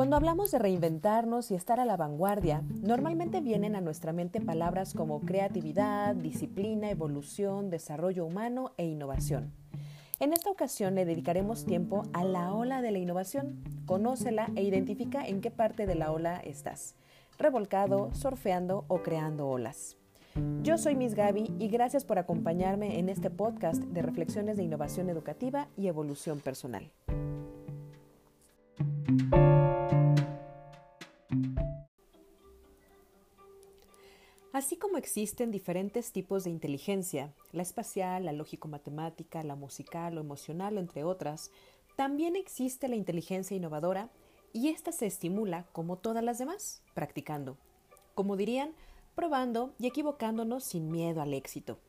Cuando hablamos de reinventarnos y estar a la vanguardia, normalmente vienen a nuestra mente palabras como creatividad, disciplina, evolución, desarrollo humano e innovación. En esta ocasión le dedicaremos tiempo a la ola de la innovación. Conócela e identifica en qué parte de la ola estás, revolcado, surfeando o creando olas. Yo soy Miss Gaby y gracias por acompañarme en este podcast de reflexiones de innovación educativa y evolución personal. Así como existen diferentes tipos de inteligencia, la espacial, la lógico-matemática, la musical o emocional, entre otras, también existe la inteligencia innovadora y esta se estimula, como todas las demás, practicando. Como dirían, probando y equivocándonos sin miedo al éxito.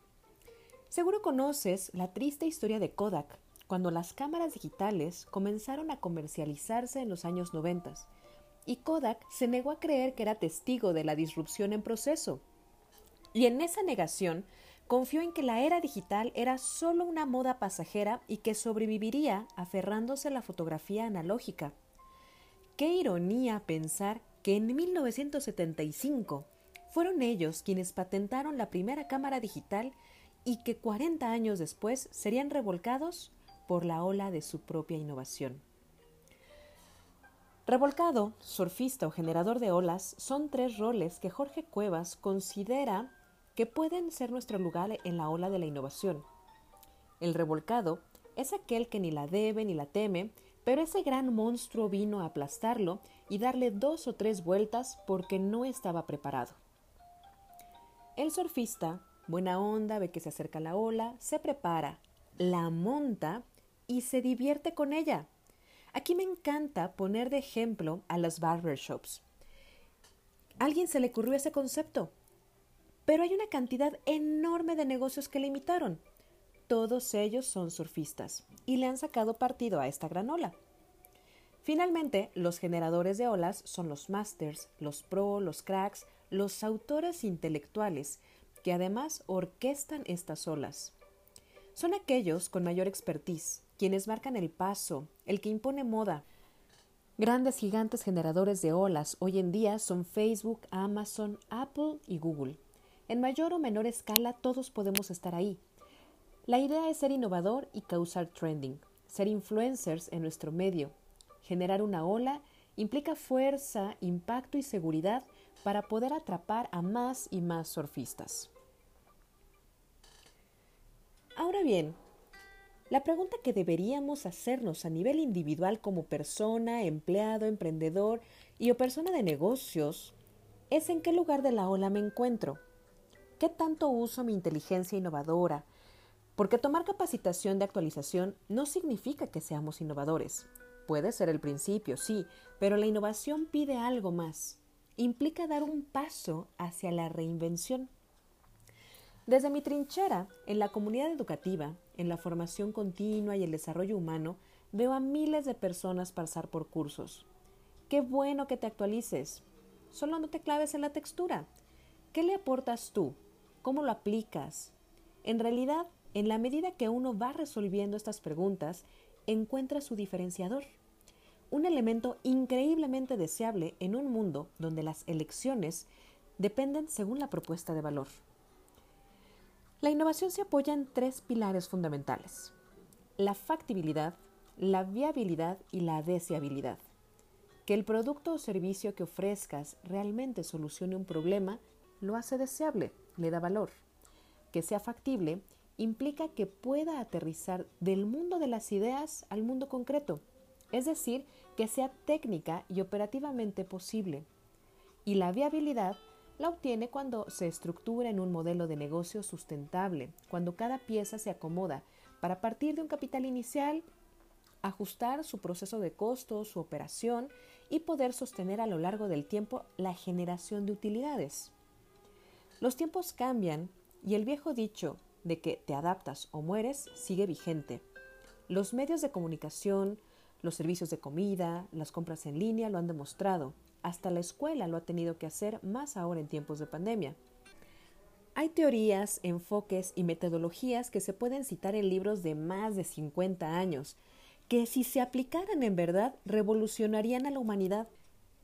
Seguro conoces la triste historia de Kodak, cuando las cámaras digitales comenzaron a comercializarse en los años 90 y Kodak se negó a creer que era testigo de la disrupción en proceso y en esa negación confió en que la era digital era solo una moda pasajera y que sobreviviría aferrándose a la fotografía analógica. Qué ironía pensar que en 1975 fueron ellos quienes patentaron la primera cámara digital y que 40 años después serían revolcados por la ola de su propia innovación. Revolcado, surfista o generador de olas son tres roles que Jorge Cuevas considera que pueden ser nuestro lugar en la ola de la innovación. El revolcado es aquel que ni la debe ni la teme, pero ese gran monstruo vino a aplastarlo y darle dos o tres vueltas porque no estaba preparado. El surfista, buena onda, ve que se acerca la ola, se prepara, la monta y se divierte con ella. Aquí me encanta poner de ejemplo a las barbershops. ¿A alguien se le ocurrió ese concepto? Pero hay una cantidad enorme de negocios que le imitaron. Todos ellos son surfistas y le han sacado partido a esta gran ola. Finalmente, los generadores de olas son los masters, los pro, los cracks, los autores intelectuales que además orquestan estas olas. Son aquellos con mayor expertise, quienes marcan el paso, el que impone moda. Grandes gigantes generadores de olas hoy en día son Facebook, Amazon, Apple y Google. En mayor o menor escala todos podemos estar ahí. La idea es ser innovador y causar trending, ser influencers en nuestro medio. Generar una ola implica fuerza, impacto y seguridad para poder atrapar a más y más surfistas. Ahora bien, la pregunta que deberíamos hacernos a nivel individual como persona, empleado, emprendedor y o persona de negocios es en qué lugar de la ola me encuentro. ¿Qué tanto uso mi inteligencia innovadora? Porque tomar capacitación de actualización no significa que seamos innovadores. Puede ser el principio, sí, pero la innovación pide algo más. Implica dar un paso hacia la reinvención. Desde mi trinchera, en la comunidad educativa, en la formación continua y el desarrollo humano, veo a miles de personas pasar por cursos. Qué bueno que te actualices. Solo no te claves en la textura. ¿Qué le aportas tú? ¿Cómo lo aplicas? En realidad, en la medida que uno va resolviendo estas preguntas, encuentra su diferenciador. Un elemento increíblemente deseable en un mundo donde las elecciones dependen según la propuesta de valor. La innovación se apoya en tres pilares fundamentales. La factibilidad, la viabilidad y la deseabilidad. Que el producto o servicio que ofrezcas realmente solucione un problema lo hace deseable le da valor. Que sea factible implica que pueda aterrizar del mundo de las ideas al mundo concreto, es decir, que sea técnica y operativamente posible. Y la viabilidad la obtiene cuando se estructura en un modelo de negocio sustentable, cuando cada pieza se acomoda para partir de un capital inicial, ajustar su proceso de costos, su operación y poder sostener a lo largo del tiempo la generación de utilidades. Los tiempos cambian y el viejo dicho de que te adaptas o mueres sigue vigente. Los medios de comunicación, los servicios de comida, las compras en línea lo han demostrado. Hasta la escuela lo ha tenido que hacer más ahora en tiempos de pandemia. Hay teorías, enfoques y metodologías que se pueden citar en libros de más de 50 años, que si se aplicaran en verdad revolucionarían a la humanidad.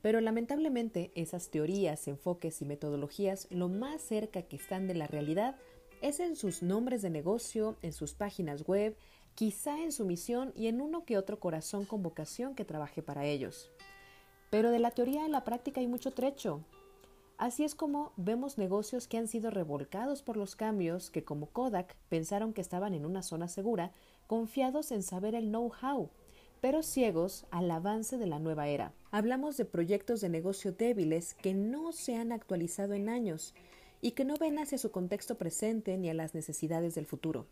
Pero lamentablemente esas teorías, enfoques y metodologías lo más cerca que están de la realidad es en sus nombres de negocio, en sus páginas web, quizá en su misión y en uno que otro corazón con vocación que trabaje para ellos. Pero de la teoría a la práctica hay mucho trecho. Así es como vemos negocios que han sido revolcados por los cambios que como Kodak pensaron que estaban en una zona segura, confiados en saber el know-how, pero ciegos al avance de la nueva era. Hablamos de proyectos de negocio débiles que no se han actualizado en años y que no ven hacia su contexto presente ni a las necesidades del futuro.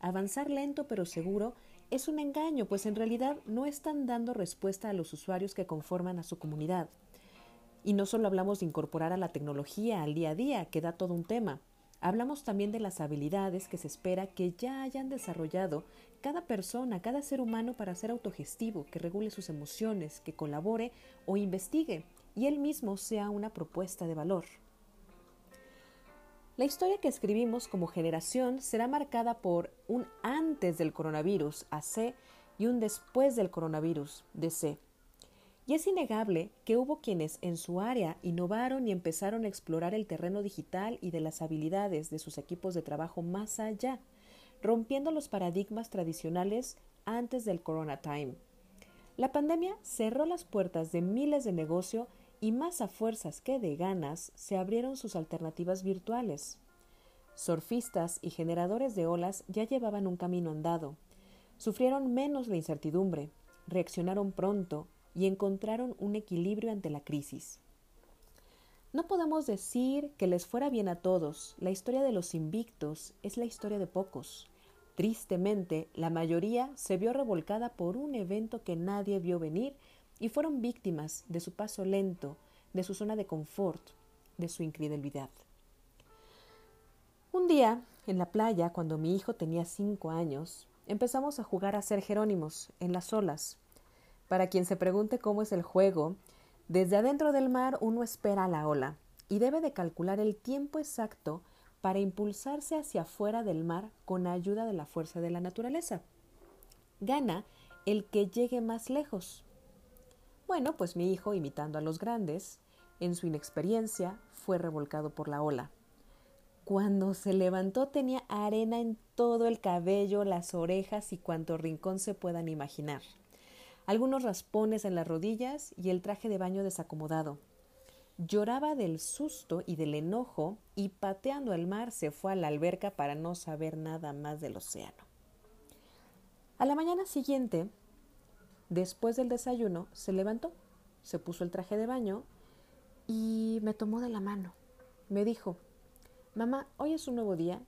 Avanzar lento pero seguro es un engaño, pues en realidad no están dando respuesta a los usuarios que conforman a su comunidad. Y no solo hablamos de incorporar a la tecnología al día a día, que da todo un tema. Hablamos también de las habilidades que se espera que ya hayan desarrollado cada persona, cada ser humano para ser autogestivo, que regule sus emociones, que colabore o investigue y él mismo sea una propuesta de valor. La historia que escribimos como generación será marcada por un antes del coronavirus, AC, y un después del coronavirus, DC. Y es innegable que hubo quienes en su área innovaron y empezaron a explorar el terreno digital y de las habilidades de sus equipos de trabajo más allá, rompiendo los paradigmas tradicionales antes del Corona Time. La pandemia cerró las puertas de miles de negocios y más a fuerzas que de ganas se abrieron sus alternativas virtuales. Surfistas y generadores de olas ya llevaban un camino andado, sufrieron menos la incertidumbre, reaccionaron pronto y encontraron un equilibrio ante la crisis. No podemos decir que les fuera bien a todos, la historia de los invictos es la historia de pocos. Tristemente, la mayoría se vio revolcada por un evento que nadie vio venir y fueron víctimas de su paso lento, de su zona de confort, de su incredulidad. Un día, en la playa, cuando mi hijo tenía cinco años, empezamos a jugar a ser Jerónimos en las olas. Para quien se pregunte cómo es el juego, desde adentro del mar uno espera a la ola y debe de calcular el tiempo exacto para impulsarse hacia afuera del mar con ayuda de la fuerza de la naturaleza. Gana el que llegue más lejos. Bueno, pues mi hijo, imitando a los grandes, en su inexperiencia, fue revolcado por la ola. Cuando se levantó tenía arena en todo el cabello, las orejas y cuanto rincón se puedan imaginar. Algunos raspones en las rodillas y el traje de baño desacomodado. Lloraba del susto y del enojo y pateando el mar se fue a la alberca para no saber nada más del océano. A la mañana siguiente Después del desayuno se levantó, se puso el traje de baño y me tomó de la mano. Me dijo, Mamá, hoy es un nuevo día,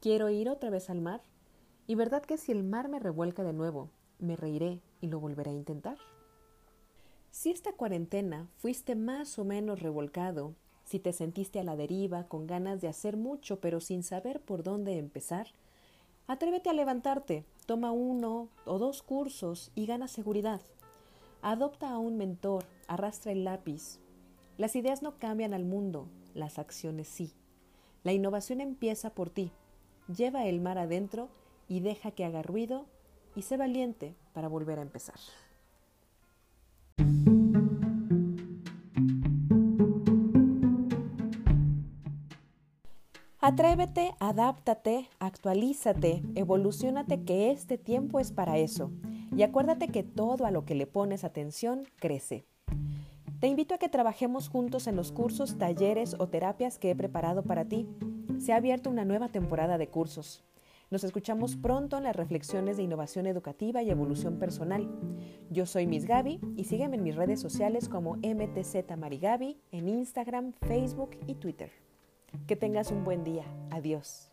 quiero ir otra vez al mar, y verdad que si el mar me revuelca de nuevo, me reiré y lo volveré a intentar. Si esta cuarentena fuiste más o menos revolcado, si te sentiste a la deriva, con ganas de hacer mucho pero sin saber por dónde empezar, Atrévete a levantarte, toma uno o dos cursos y gana seguridad. Adopta a un mentor, arrastra el lápiz. Las ideas no cambian al mundo, las acciones sí. La innovación empieza por ti. Lleva el mar adentro y deja que haga ruido y sé valiente para volver a empezar. Atrévete, adáptate, actualízate, evolucionate que este tiempo es para eso. Y acuérdate que todo a lo que le pones atención crece. Te invito a que trabajemos juntos en los cursos, talleres o terapias que he preparado para ti. Se ha abierto una nueva temporada de cursos. Nos escuchamos pronto en las reflexiones de innovación educativa y evolución personal. Yo soy Miss Gaby y sígueme en mis redes sociales como MTZ Marigaby en Instagram, Facebook y Twitter. Que tengas un buen día. Adiós.